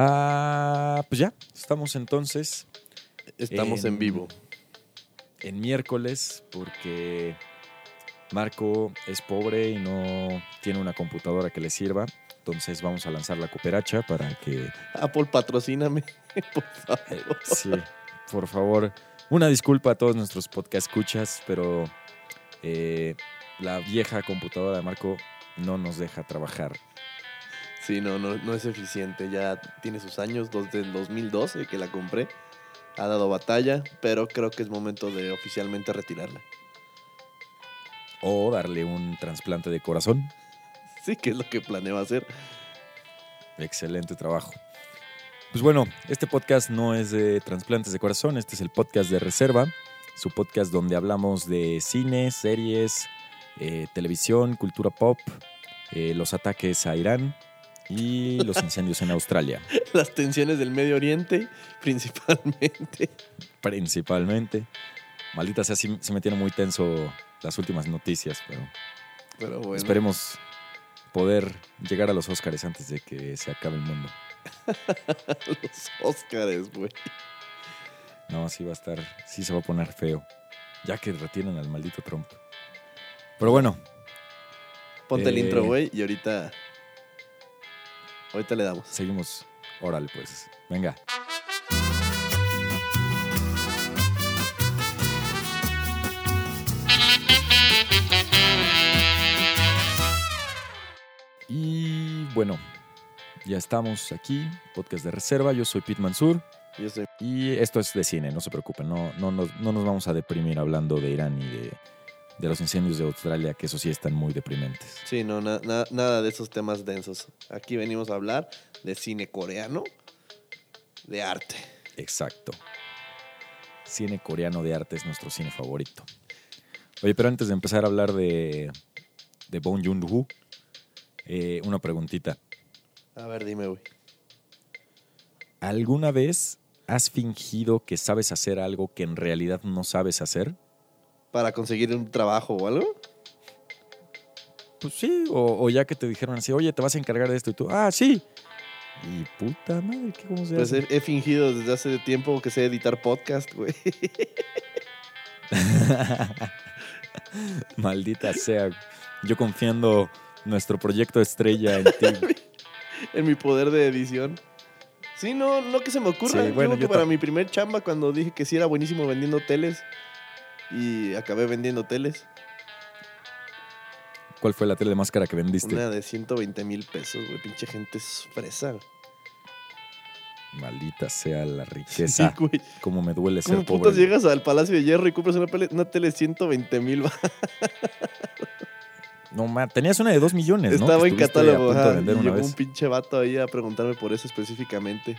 Ah, pues ya, estamos entonces Estamos en, En- vivo. en miércoles porque Marco es pobre y no tiene una computadora que le sirva. Entonces vamos a lanzar la cooperacha para que, Apple, patrocíname, por favor. eh, sí, por favor, una disculpa a todos nuestros podcast escuchas, pero eh, la vieja computadora de Marco no nos deja trabajar. Sí, no, no, no es eficiente. Ya tiene sus años, desde el 2012 que la compré. Ha dado batalla, pero creo que es momento de oficialmente retirarla. O darle un trasplante de corazón. Sí, que es lo que planeo hacer. Excelente trabajo. Pues bueno, este podcast no es de trasplantes de corazón, este es el podcast de Reserva, su podcast donde hablamos de cine, series, eh, televisión, cultura pop, eh, los ataques a Irán y los incendios en Australia, Las tensiones del Medio Oriente, principalmente. principalmente. Maldita sea, sí, sí me tiene muy tenso las últimas noticias, pero Pero bueno. esperemos poder llegar a los Óscares antes de que se acabe el mundo. Los Óscares, güey. No, sí va a estar, sí se va a poner feo. Ya que retienen al maldito Trump. Pero bueno, Ponte el Eh. intro, güey, y ahorita. Ahorita le damos. seguimos. Órale, pues. Venga. Y bueno, ya estamos aquí, podcast de reserva. Yo soy Pete Mansur Yo sé. y esto es de cine, no se preocupen. No, no, nos- no nos vamos a deprimir hablando de Irán y de, de los incendios de Australia, que eso sí están muy deprimentes. Sí, no, na- na- nada de esos temas densos. Aquí venimos a hablar de cine coreano, de arte. Exacto. Cine coreano de arte es nuestro cine favorito. Oye, pero antes de empezar a hablar de, de Bong Joon-ho, eh, una preguntita. A ver, dime, güey. ¿Alguna vez has fingido que sabes hacer algo que en realidad no sabes hacer? ¿Para conseguir un trabajo o algo? Pues sí, o, o ya que te dijeron así, oye, te vas a encargar de esto y tú, ah, sí. Y puta madre, ¿qué cómo se Pues hace? he, he fingido desde hace tiempo que sé editar podcast, güey. Maldita sea. Yo confiando nuestro proyecto estrella en ti. en mi poder de edición. Sí, no, no que se me ocurra. Sí, bueno, yo para mi primer chamba, cuando dije que sí era buenísimo vendiendo teles, y acabé vendiendo teles, ¿Cuál fue la tele más cara que vendiste? una de 120 mil pesos, güey. Pinche gente es fresa. Maldita sea la Sí, riqueza. güey. Cómo me duele ser ¿Cómo pobre. llegas al Palacio de Hierro y compras una, pele- una tele de 120 mil? No, ma, tenías una de dos millones, ¿no? Estaba Que en catálogo. Ajá, de y llegó vez. un pinche vato ahí a preguntarme por eso específicamente.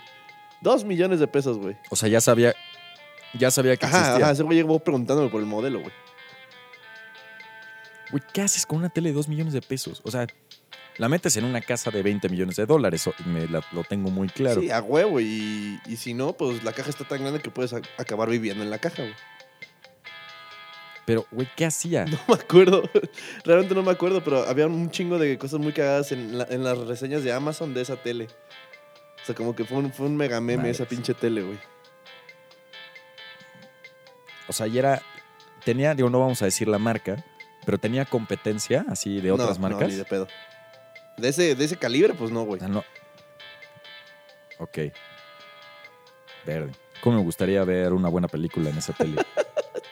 Dos millones de pesos, güey. O sea, ya sabía, ya sabía que Ajá, existía. ajá, ese güey llegó preguntándome por el modelo, güey. Güey, ¿qué haces con una tele de dos millones de pesos? O sea, la metes en una casa de 20 millones de dólares. me la- lo tengo muy claro. Sí, a huevo. Y, y si no, pues la caja está tan grande que puedes a- acabar viviendo en la caja, güey. Pero, güey, ¿qué hacía? No me acuerdo. Realmente no me acuerdo, pero había un chingo de cosas muy cagadas en, la- en las reseñas de Amazon de esa tele. O sea, como que fue un, fue un mega meme esa pinche tele, güey. O sea, y era. Tenía, digo, no vamos a decir la marca, pero tenía competencia así de otras No, no, marcas. ni de pedo. De ese, de ese calibre, pues no, güey. Ah, no. Ok. Verde. ¿Cómo me gustaría ver una buena película en esa tele?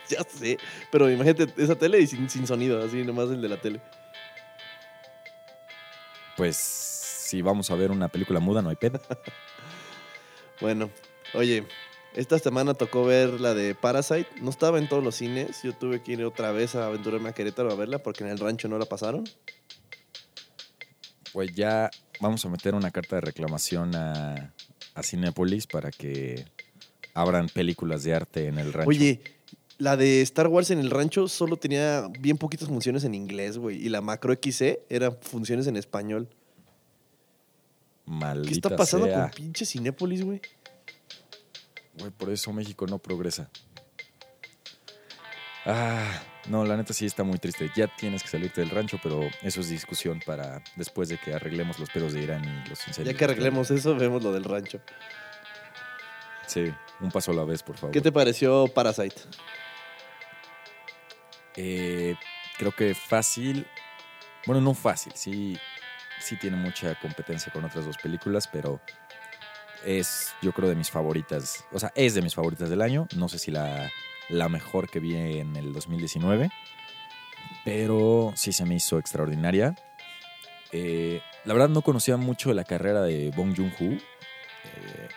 Ya sé. Pero imagínate esa tele y sin, sin sonido, así nomás el de la tele. Pues si vamos a ver una película muda, no hay pedo. Bueno, oye, esta semana tocó ver la de Parasite. No estaba en todos los cines. Yo tuve que ir otra vez a aventurarme a Querétaro a verla porque en el rancho no la pasaron. Pues ya vamos a meter una carta de reclamación a, a Cinépolis para que abran películas de arte en el rancho. Oye, la de Star Wars en el rancho solo tenía bien poquitas funciones en inglés, güey. Y la Macro XC eran funciones en español. Maldita ¿Qué está pasando sea. con pinche Cinépolis, güey? Güey, por eso México no progresa. Ah, No, la neta sí está muy triste. Ya tienes que salirte del rancho, pero eso es discusión para después de que arreglemos los pedos de Irán y los incendios. Ya que arreglemos eso, vemos lo del rancho. Sí, un paso a la vez, por favor. ¿Qué te pareció Parasite? Eh, creo que fácil. Bueno, no fácil, sí, sí tiene mucha competencia con otras dos películas, pero es, yo creo, de mis favoritas. O sea, es de mis favoritas del año. No sé si la, la mejor que vi en el 2019, pero sí se me hizo extraordinaria. Eh, la verdad no conocía mucho la carrera de Bong Joon-ho. Eh,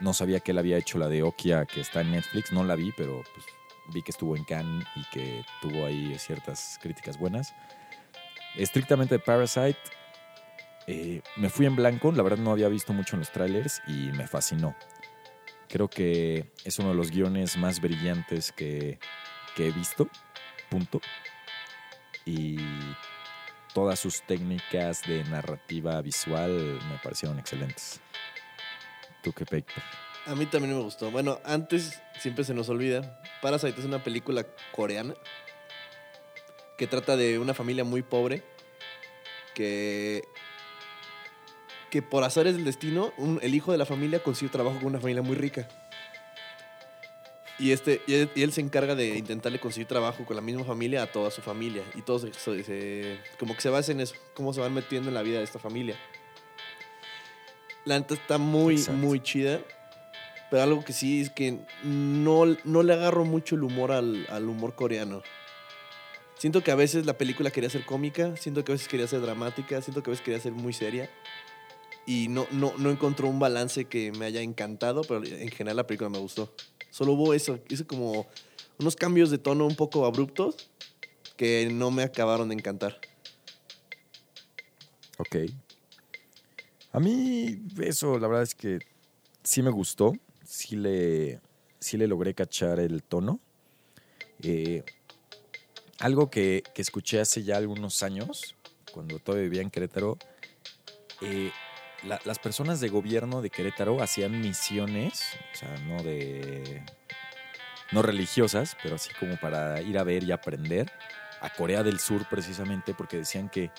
no sabía que él había hecho la de Okia, que está en Netflix. No la vi, pero pues, vi que estuvo en Cannes y que tuvo ahí ciertas críticas buenas. Estrictamente Parasite, eh, me fui en blanco. La verdad no había visto mucho en los trailers y me fascinó. Creo que es uno de los guiones más brillantes que, que he visto. Punto. Y todas sus técnicas de narrativa visual me parecieron excelentes. ¿Tú qué, Paper? A mí también me gustó. Bueno, antes siempre se nos olvida. Parasite es una película coreana que trata de una familia muy pobre que que por azares del destino, un- el hijo de la familia consigue trabajo con una familia muy rica. Y, este, y él, y él se encarga de intentarle conseguir trabajo con la misma familia a toda su familia. Y todos se, se- como que se basa en eso, cómo se van metiendo en la vida de esta familia. La neta está muy, Exacto. muy chida. Pero algo que sí es que no, no le agarro mucho el humor al, al humor coreano. Siento que a veces la película quería ser cómica, siento que a veces quería ser dramática, siento que a veces quería ser muy seria. Y no, no, no encontró un balance que me haya encantado, pero en general la película me gustó. Solo hubo eso, hizo como unos cambios de tono un poco abruptos que no me acabaron de encantar. Ok. A mí eso, la verdad es que sí me gustó. Sí le, sí le logré cachar el tono. Eh, algo que, que escuché hace ya algunos años, cuando todavía vivía en Querétaro, eh, la- las personas de gobierno de Querétaro hacían misiones, o sea, no de... no religiosas, pero así como para ir a ver y aprender a Corea del Sur precisamente porque decían que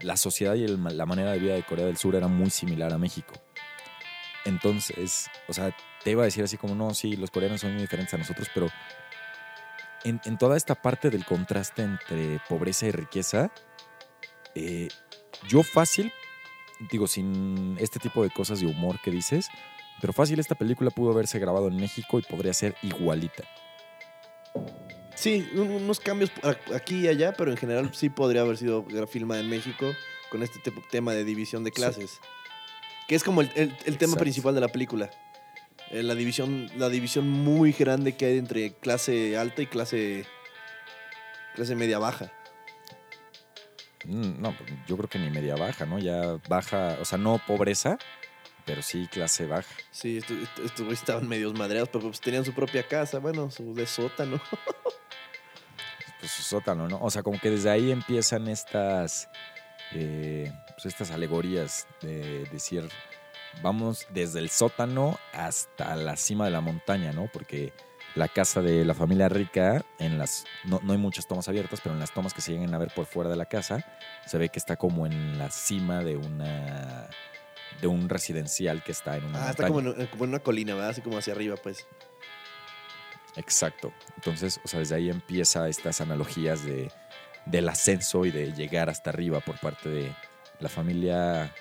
la sociedad y la manera de vida de Corea del Sur era muy similar a México. Entonces, o sea, te iba a decir así como, no, sí, los coreanos son muy diferentes a nosotros, pero en, en toda esta parte del contraste entre pobreza y riqueza, eh, yo fácil, digo, sin este tipo de cosas de humor que dices, pero fácil esta película pudo haberse grabado en México y podría ser igualita. Sí, un- unos cambios aquí y allá, pero en general sí podría haber sido filmada en México con este tipo- tema de división de Sí. clases. Que es como el, el- el tema principal de la película. Eh, la, división, la división muy grande que hay entre clase alta y clase, clase media baja. Mm, No, pues, yo creo que ni media baja, ¿no? Ya baja, o sea, no pobreza, pero sí clase baja. Sí, estos estaban medios madreados, pero pues tenían su propia casa, bueno, su de sótano. pues su sótano, ¿no? O sea, como que desde ahí empiezan estas, eh, pues estas alegorías de decir, vamos desde el sótano hasta la cima de la montaña, ¿no? Porque la casa de la familia rica, en las, no, no hay muchas tomas abiertas, pero en las tomas que se llegan a ver por fuera de la casa, se ve que está como en la cima de una de un residencial que está en una Ah, está montaña. como en, como en una colina, ¿verdad? Así como hacia arriba, pues. Exacto. Entonces, o sea, desde ahí empieza estas analogías de, del ascenso y de llegar hasta arriba por parte de la familia.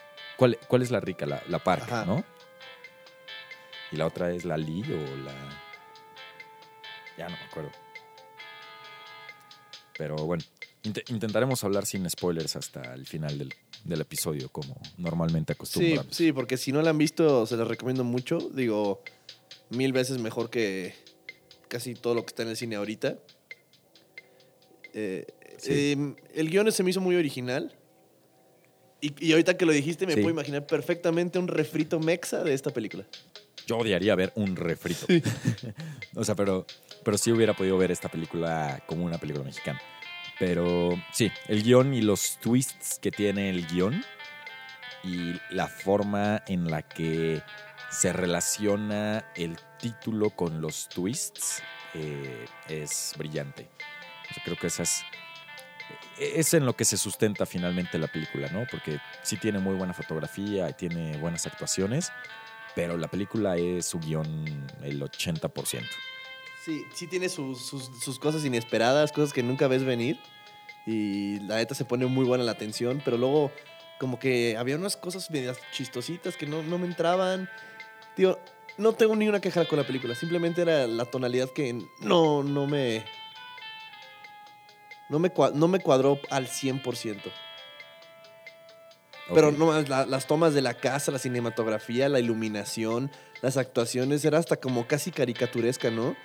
¿Cuál, cuál es la rica? La, la Ajá. ¿no? Y la otra es la Lee o la. Ya no me acuerdo. Pero bueno, int- intentaremos hablar sin spoilers hasta el final del, del episodio, como normalmente Sí, acostumbramos. sí, porque si no la han visto, se las recomiendo mucho. Digo, mil veces mejor que casi todo lo que está en el cine ahorita. Eh, Sí. eh, el guion se me hizo muy original. Y, y ahorita que lo dijiste, me Sí. puedo imaginar perfectamente un refrito mexa de esta película. Yo odiaría ver un refrito. o sea, pero, pero sí hubiera podido ver esta película como una película mexicana. Pero sí, el guion y los twists que tiene el guion y la forma en la que se relaciona el título con los twists eh, es brillante. Creo que esa es, es en lo que se sustenta finalmente la película, ¿no? Porque sí tiene muy buena fotografía y tiene buenas actuaciones, pero la película es su guion el 80%. Sí, sí tiene sus, sus, sus cosas inesperadas, cosas que nunca ves venir. Y la neta se pone muy buena la atención, pero luego como que había unas cosas medias chistositas que no, no me entraban. Tío, no tengo ni una queja con la película, simplemente era la tonalidad que no, no me... No me, no me cuadró al 100%. Pero no, la- las tomas de la casa, la cinematografía, la iluminación, las actuaciones, era hasta como casi caricaturesca, ¿no?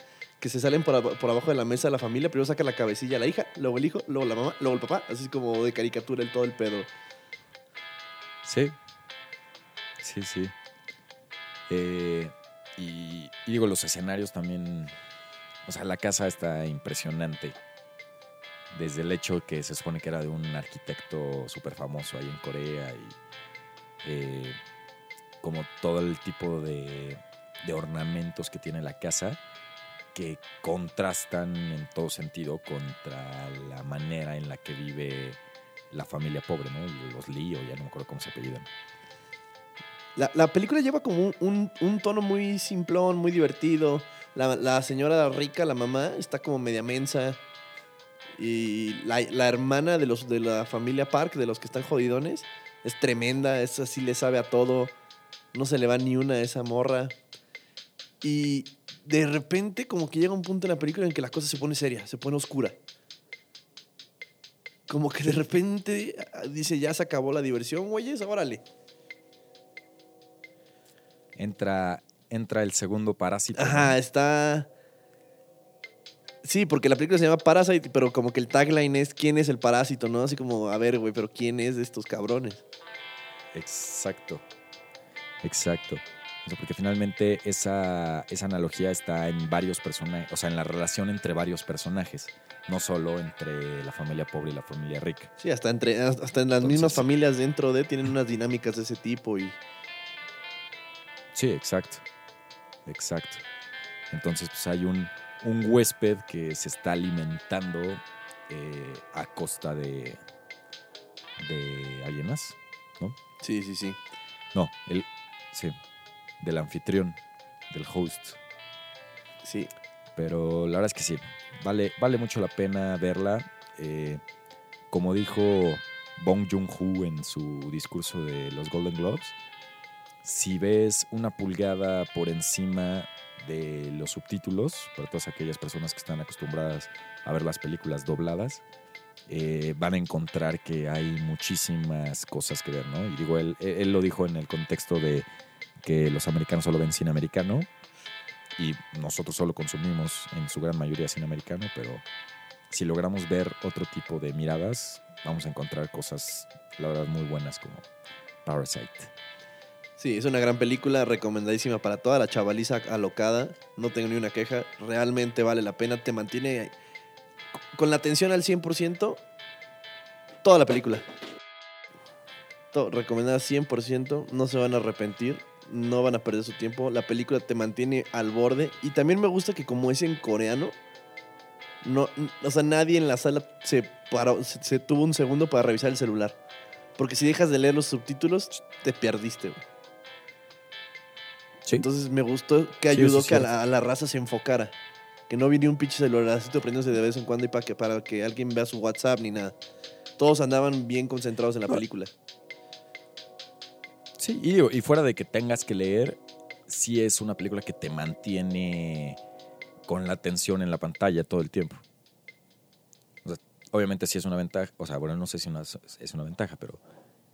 Que se salen por, por abajo de la mesa la familia, primero saca la cabecilla la hija, luego el hijo, luego la mamá, luego el papá, así como de caricatura el todo el pedo. Sí. Sí, sí. Eh, y, y digo, los escenarios también. O sea, la casa está impresionante. Desde el hecho que se supone que era de un arquitecto súper famoso ahí en Corea y eh, como todo el tipo de, de ornamentos que tiene la casa que contrastan en todo sentido contra la manera en la que vive la familia pobre, ¿no? Los Lee, o ya no me acuerdo cómo se apellidan. La, la película lleva como un, un- un tono muy simplón, muy divertido. La, la señora rica, la mamá, está como media mensa. Y la, la hermana de los de la familia Park, de los que están jodidones, es tremenda, es así, le sabe a todo. No se le va ni una a esa morra. Y de repente, como que llega un punto en la película en que la cosa se pone seria, se pone oscura. Como que de repente dice, ya se acabó la diversión, güeyes, órale. Entra, entra el segundo parásito. Ajá, está. Sí, porque la película se llama Parasite, pero como que el tagline es quién es el parásito, ¿no? Así como, a ver, güey, pero quién es de estos cabrones. Exacto. Exacto. O sea, porque finalmente esa, esa analogía está en varios personajes, o sea, en la relación entre varios personajes, no solo entre la familia pobre y la familia rica. Sí, hasta, entre, hasta en las Entonces- mismas familias dentro de tienen unas dinámicas de ese tipo y. Sí, exacto. Exacto. Entonces, pues hay un, un huésped que se está alimentando eh, a costa de, de alguien más. Sí, sí, sí. No, el, sí, del anfitrión, del host. Sí. Pero la verdad es que sí, vale, vale mucho la pena verla. Eh, como dijo Bong Joon-ho en su discurso de los Golden Globes, si ves una pulgada por encima de los subtítulos, para todas aquellas personas que están acostumbradas a ver las películas dobladas, eh, van a encontrar que hay muchísimas cosas que ver, ¿no? Y digo, él, él lo dijo en el contexto de que los americanos solo ven cine americano y nosotros solo consumimos en su gran mayoría cine americano, pero si logramos ver otro tipo de miradas, vamos a encontrar cosas, la verdad, muy buenas como Parasite. Sí, es una gran película, recomendadísima para toda la chavaliza alocada. No tengo ni una queja. Realmente vale la pena. Te mantiene con la atención al 100% toda la película. Todo, recomendada 100%. No se van a arrepentir. No van a perder su tiempo. La película te mantiene al borde. Y también me gusta que como es en coreano, no, o sea, nadie en la sala se, paró, se, tuvo un segundo para revisar el celular. Porque si dejas de leer los subtítulos, te perdiste. güey. Sí. Entonces me gustó que ayudó que a la, a la raza se enfocara. Que no vi ni un pinche celularcito prendiéndose de vez en cuando y para que, para que alguien vea su WhatsApp ni nada. Todos andaban bien concentrados en la No. película. Sí, y, digo, y fuera de que tengas que leer, sí es una película que te mantiene con la atención en la pantalla todo el tiempo. O sea, obviamente sí es una ventaja, o sea, bueno, no sé si una- es una ventaja, pero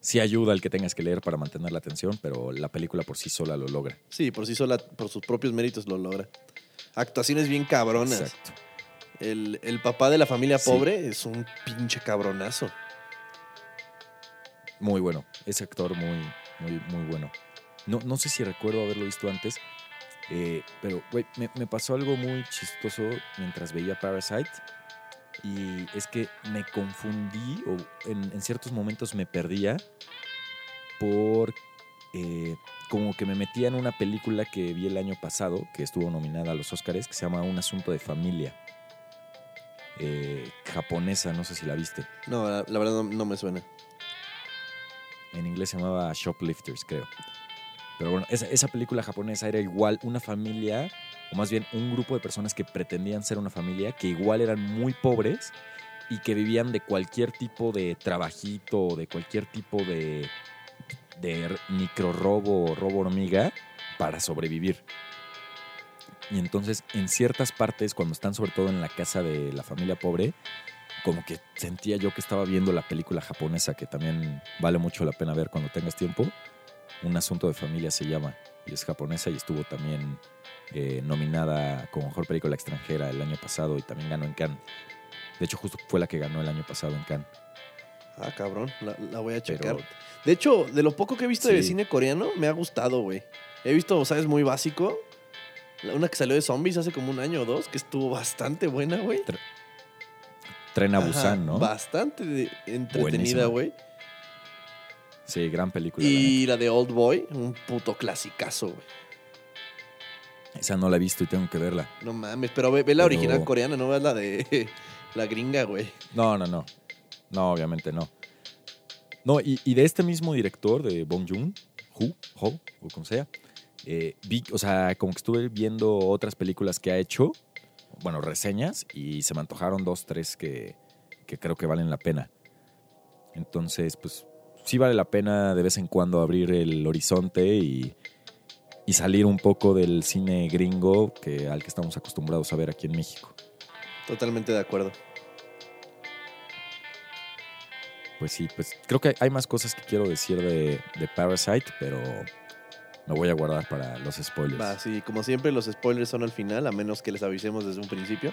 sí ayuda el que tengas que leer para mantener la atención, pero la película por sí sola lo logra. Sí, por sí sola, por sus propios méritos lo logra. Actuaciones bien cabronas. Exacto. El, el papá de la familia Sí. pobre es un pinche cabronazo. Muy bueno. Ese actor muy, muy, muy bueno. No, no sé si recuerdo haberlo visto antes, eh, pero güey, me, me pasó algo muy chistoso mientras veía Parasite. Y es que me confundí, o en, en ciertos momentos me perdía, por eh, como que me metía en una película que vi el año pasado, que estuvo nominada a los Oscars, que se llama Un Asunto de Familia. eh, japonesa, no sé si la viste. No, la, la verdad no, no me suena. En inglés se llamaba Shoplifters, creo. Pero bueno, esa, esa película japonesa era igual una familia, o más bien un grupo de personas que pretendían ser una familia, que igual eran muy pobres y que vivían de cualquier tipo de trabajito, de cualquier tipo de, de micro robo o robo hormiga para sobrevivir. Y entonces, en ciertas partes, cuando están sobre todo en la casa de la familia pobre, como que sentía yo que estaba viendo la película japonesa, que también vale mucho la pena ver cuando tengas tiempo. Un asunto de familia se llama, y es japonesa y estuvo también eh, nominada como mejor película extranjera el año pasado y también ganó en Cannes. De hecho, justo fue la que ganó el año pasado en Cannes. Ah, cabrón, la, la voy a checar. Pero De hecho, de lo poco que he visto de cine coreano, me ha gustado, güey. He visto, ¿sabes? Muy básico. Una que salió de zombies hace como un año o dos, que estuvo bastante buena, güey. Tren a Busan, ¿no? Bastante entretenida, güey. Sí, gran película. Y la de Old Boy, un puto clasicazo, güey. Esa no la he visto y tengo que verla. No mames, pero ve, ve la Pero- original coreana, no ves la de la gringa, güey. No, no, no. No, obviamente no. No, y, y de este mismo director, de Bong Joon, Ho, Ho, o como sea, eh, vi, o sea, como que estuve viendo otras películas que ha hecho, bueno, reseñas, y se me antojaron dos, tres que, que creo que valen la pena. Entonces, pues, sí vale la pena de vez en cuando abrir el horizonte y, y salir un poco del cine gringo que, al que estamos acostumbrados a ver aquí en México. Totalmente de acuerdo. Pues sí, pues creo que hay más cosas que quiero decir de, de Parasite, pero me voy a guardar para los spoilers. Va, sí, como siempre, los spoilers son al final, a menos que les avisemos desde un principio.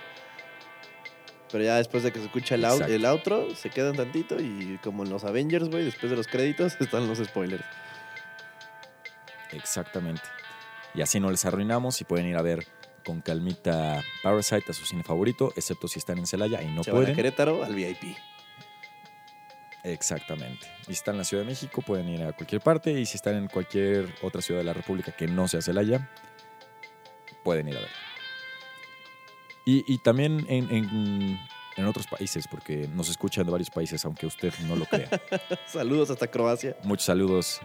Pero ya después de que se escucha el, Exacto. el outro, se quedan tantito y como en los Avengers, güey, después de los créditos están los spoilers. Exactamente. Y así no les arruinamos y pueden ir a ver con calmita Parasite a su cine favorito, excepto si están en Celaya y no se van a pueden. Querétaro al VIP. Exactamente. Y si están en la Ciudad de México, pueden ir a cualquier parte. Y si están en cualquier otra ciudad de la República que no sea Celaya, pueden ir a ver. Y, y también en, en- en otros países, porque nos escuchan de varios países, aunque usted no lo crea. Saludos hasta Croacia. Muchos saludos.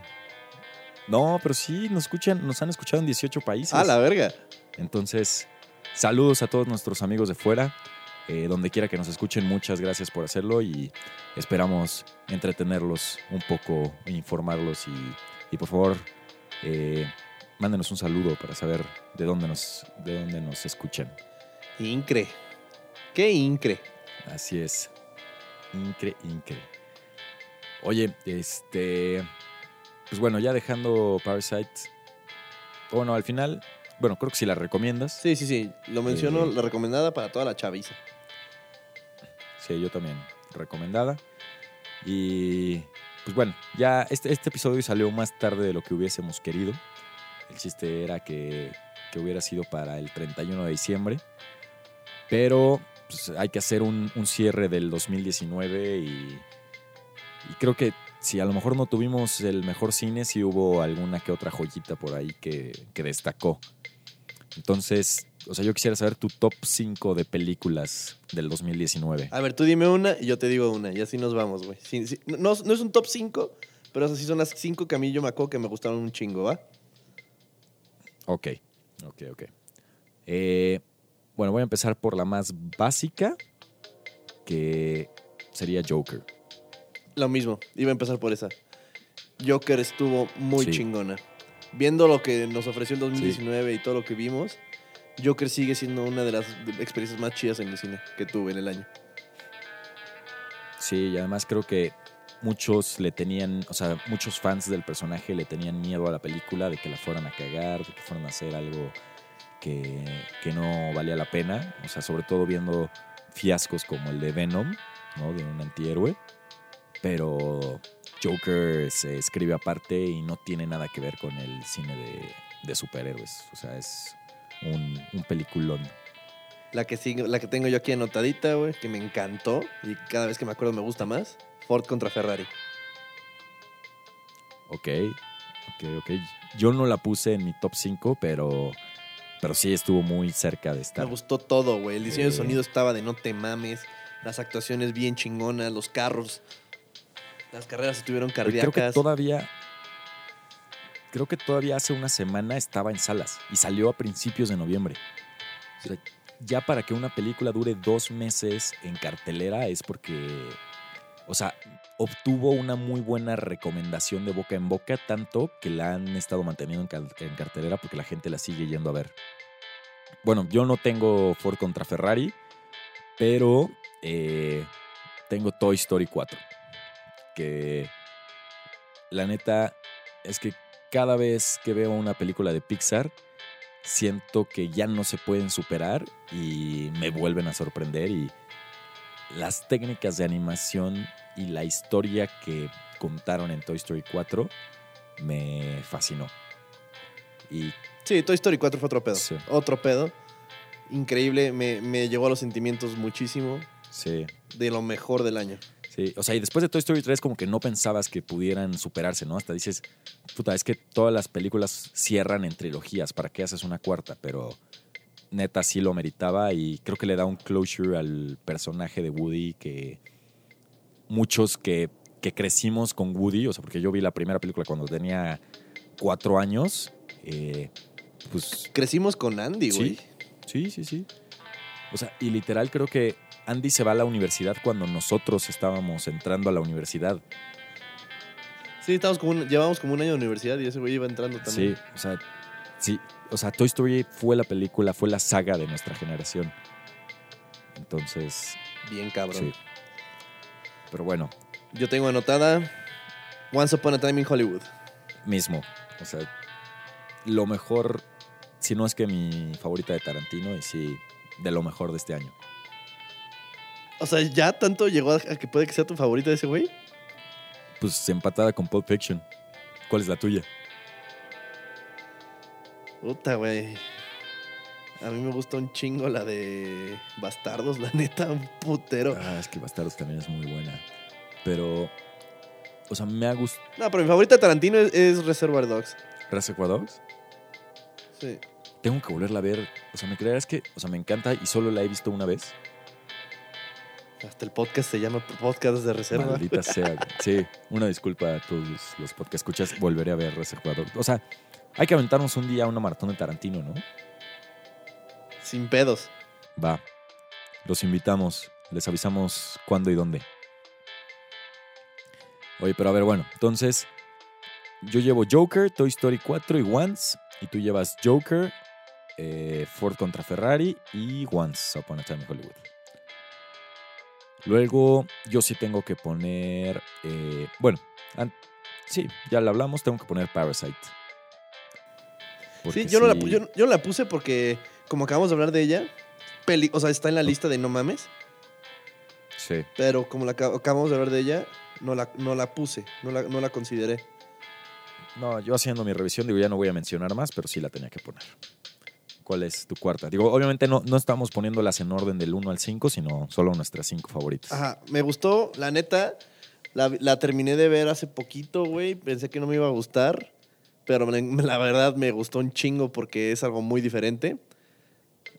No, pero sí, nos escuchan, nos han escuchado en 18 países. Ah, la verga. Entonces, saludos a todos nuestros amigos de fuera. eh, donde quiera que nos escuchen, muchas gracias por hacerlo y esperamos entretenerlos un poco, informarlos y, y por favor, eh, mándenos un saludo para saber de dónde nos, de dónde nos escuchan. Incre. Qué incre. Así es. Incre, incre. Oye, este. Pues bueno, ya dejando Parasite. Bueno, al final, bueno, creo que si la recomiendas. Sí, sí, sí. Lo menciono, Eh. la recomendada para toda la chaviza. Sí, yo también. Recomendada. Y pues bueno, ya este, este episodio salió más tarde de lo que hubiésemos querido. El chiste era que, que hubiera sido para el 31 de diciembre. Pero pues, hay que hacer un, un cierre del 2019 y, y creo que si a lo mejor no tuvimos el mejor cine, sí hubo alguna que otra joyita por ahí que, que destacó. Entonces, o sea, yo quisiera saber tu top 5 de películas del 2019. A ver, tú dime una y yo te digo una. Y así nos vamos, güey. Sí, sí. No, no es un top 5, pero esas sí son las 5 que a mí yo me acuerdo que me gustaron un chingo, ¿va? Ok, ok, ok. Eh, bueno, voy a empezar por la más básica, que sería Joker. Lo mismo, iba a empezar por esa. Joker estuvo muy Sí. chingona. Viendo lo que nos ofreció el 2019 y todo lo que vimos, Joker sigue siendo una de las experiencias más chidas en el cine que tuve en el año. Sí, y además creo que muchos le tenían, o sea, muchos fans del personaje le tenían miedo a la película de que la fueran a cagar, de que fueran a hacer algo que, que no valía la pena. O sea, sobre todo viendo fiascos como el de Venom, ¿no? De un antihéroe. Pero Joker se escribe aparte y no tiene nada que ver con el cine de, de superhéroes. O sea, es un, un peliculón. La que, sigo, la que tengo yo aquí anotadita, güey, que me encantó y cada vez que me acuerdo me gusta más, Ford contra Ferrari. Ok, ok, ok. Yo no la puse en mi top 5, pero, pero sí estuvo muy cerca de Me estar. gustó todo, güey. El diseño de sonido estaba de no te mames. Las actuaciones bien chingonas, los carros. Las carreras estuvieron Güey, Creo que cardíacas. todavía. Creo que todavía hace una semana estaba en salas y salió a principios de noviembre. O sea, ya para que una película dure dos meses en cartelera es porque. O sea, obtuvo una muy buena recomendación de boca en boca, tanto que la han estado manteniendo en, cartelera porque la gente la sigue yendo a ver. Bueno, yo no tengo Ford contra Ferrari, pero eh, tengo Toy Story 4. Que la neta es que cada vez que veo una película de Pixar, siento que ya no se pueden superar y me vuelven a sorprender y las técnicas de animación y la historia que contaron en Toy Story 4 me fascinó. Y Sí, Toy Story 4 fue otro pedo. Sí. Otro pedo. Increíble. Me, me llegó a los sentimientos muchísimo. sí, De lo mejor del año. Sí, o sea, y después de Toy Story 3 como que no pensabas que pudieran superarse, ¿no? Hasta dices, puta, es que todas las películas cierran en trilogías, ¿para qué haces una cuarta? Pero neta sí lo meritaba y creo que le da un closure al personaje de Woody que muchos que, que crecimos con Woody, o sea, porque yo vi la primera película cuando tenía cuatro años, eh, pues Crecimos con Andy, güey. Sí, sí, sí, sí. O sea, y literal creo que Andy se va a la universidad cuando nosotros estábamos entrando a la universidad. Sí, estamos como un- llevamos como un año de universidad y ese güey iba entrando también. Sí, o sea, sí. O sea, Toy Story fue la película, fue la saga de nuestra generación. Entonces, Bien cabrón. sí. Pero bueno, Yo tengo anotada Once Upon a Time in Hollywood. mismo. O sea, lo mejor, si no es que mi favorita de Tarantino, y sí, de lo mejor de este año. O sea, ya tanto llegó a que puede que sea tu favorita de ese güey. Pues empatada con Pulp Fiction. ¿Cuál es la tuya? Puta, güey. A mí me gusta un chingo la de Bastardos, la neta, un putero. Ah, es que Bastardos también es muy buena. Pero, o sea, me ha gustado. No, pero mi favorita de Tarantino es, es Reservoir Dogs. ¿Reservoir Dogs? Sí. Tengo que volverla a ver. O sea, me creerás que, o sea, me encanta y solo la he visto una vez. Hasta el podcast se llama Podcast de Reserva. Maldita sea. Sí, una disculpa a todos los, los podcast escuchas. Volveré a ver Reservoir Dogs. O sea, hay que aventarnos un día una maratón de Tarantino, ¿no? Sin pedos. Va. Los invitamos. Les avisamos cuándo y dónde. Oye, pero a ver, bueno, entonces yo llevo Joker, Toy Story 4 y Once, y tú llevas Joker, eh, Ford contra Ferrari y Once Upon a Time in Hollywood. Luego yo sí tengo que poner, eh, bueno, sí, ya lo hablamos, tengo que poner Parasite. Porque Sí, yo, No la, yo, yo la puse porque, como acabamos de hablar de ella, peli, o sea, está en la lista de no mames, Sí. pero como la acab- acabamos de hablar de ella, no la, no la puse, no la, no la consideré. No, yo haciendo mi revisión, digo, ya no voy a mencionar más, pero sí la tenía que poner. ¿Cuál es tu cuarta? Digo, obviamente no, no estamos poniéndolas en orden del 1 al 5, sino solo nuestras 5 favoritas. Ajá, me gustó, la neta, la, la terminé de ver hace poquito, güey, pensé que no me iba a gustar, pero la verdad me gustó un chingo porque es algo muy diferente.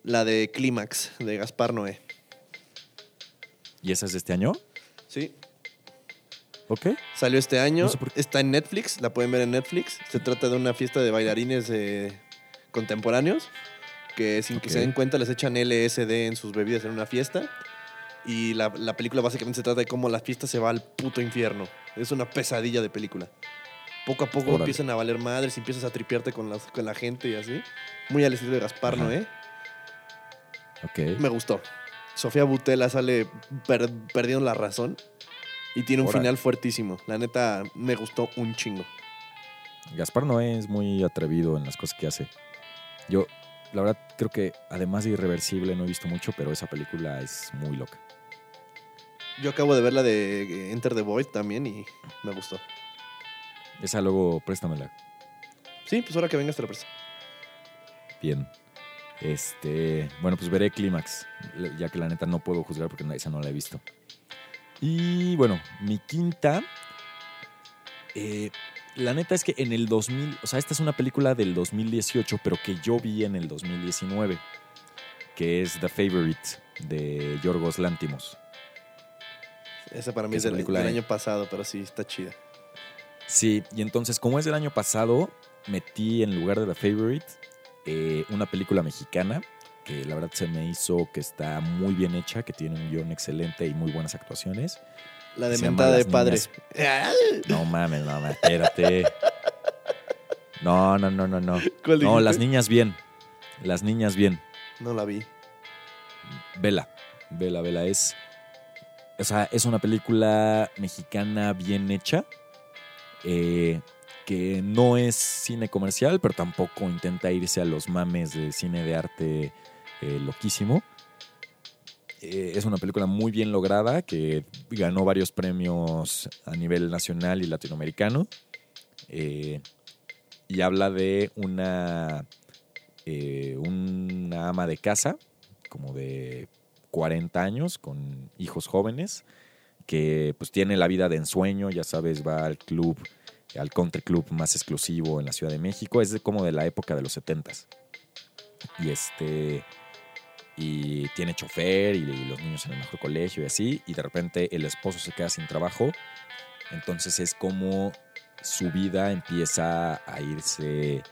La de Clímax, de Gaspar Noé. ¿Y esa es de este año? Sí, Ok. Salió este año, No sé por qué. está en Netflix, la pueden ver en Netflix. Se trata de una fiesta de bailarines eh, contemporáneos que sin que se den cuenta les echan LSD en sus bebidas en una fiesta. Y la, la película básicamente se trata de cómo la fiesta se va al puto infierno. Es una pesadilla de película. Poco a poco Órale. empiezan a valer madres empiezas a tripearte con, las- con la gente y así. Muy al estilo de Gaspar Ajá. Noé. Ok. Me gustó. Sofía Butela sale per- perdiendo la razón y tiene un final fuertísimo. La neta, me gustó un chingo. Gaspar Noé es muy atrevido en las cosas que hace. Yo, la verdad, creo que además de Irreversible no he visto mucho, pero esa película es muy loca. Yo acabo de ver la de eh, Enter the Void también y me gustó. Esa luego préstamela. Sí, pues ahora que vengas te la presto. Bien. Este, bueno, pues veré Clímax, ya que la neta no puedo juzgar porque esa no la he visto. Y bueno, mi quinta, eh, la neta es que en el 2000, o sea, esta es una película del 2018, pero que yo vi en el 2019, que es The Favorite de Yorgos Lántimos. Esa para mí es Esa del, película del de- año pasado, pero sí, está chida. Sí, y entonces, como es del año pasado, metí en lugar de The Favorite eh, una película mexicana que la verdad se me hizo que está muy bien hecha, que tiene un guion excelente y muy buenas actuaciones. La de mentada de Las padre. Niñas. No mames, no mames, espérate. No, no, no, no, no. ¿Cuál No, las niñas bien. Las niñas bien. No la vi. Vela, vela, vela. Es, o sea, es una película mexicana bien hecha, eh, que no es cine comercial, pero tampoco intenta irse a los mames de cine de arte eh, loquísimo. Eh, es una película muy bien lograda que ganó varios premios a nivel nacional y latinoamericano. Eh, y habla de una, una ama de casa, como de 40 años, con hijos jóvenes, que pues tiene la vida de ensueño, ya sabes, va al club, al country club más exclusivo en la Ciudad de México, es como de la época de los 70s. Y este y tiene chofer y, y los niños en el mejor colegio y así, y de repente el esposo se queda sin trabajo, entonces es como su vida empieza a irse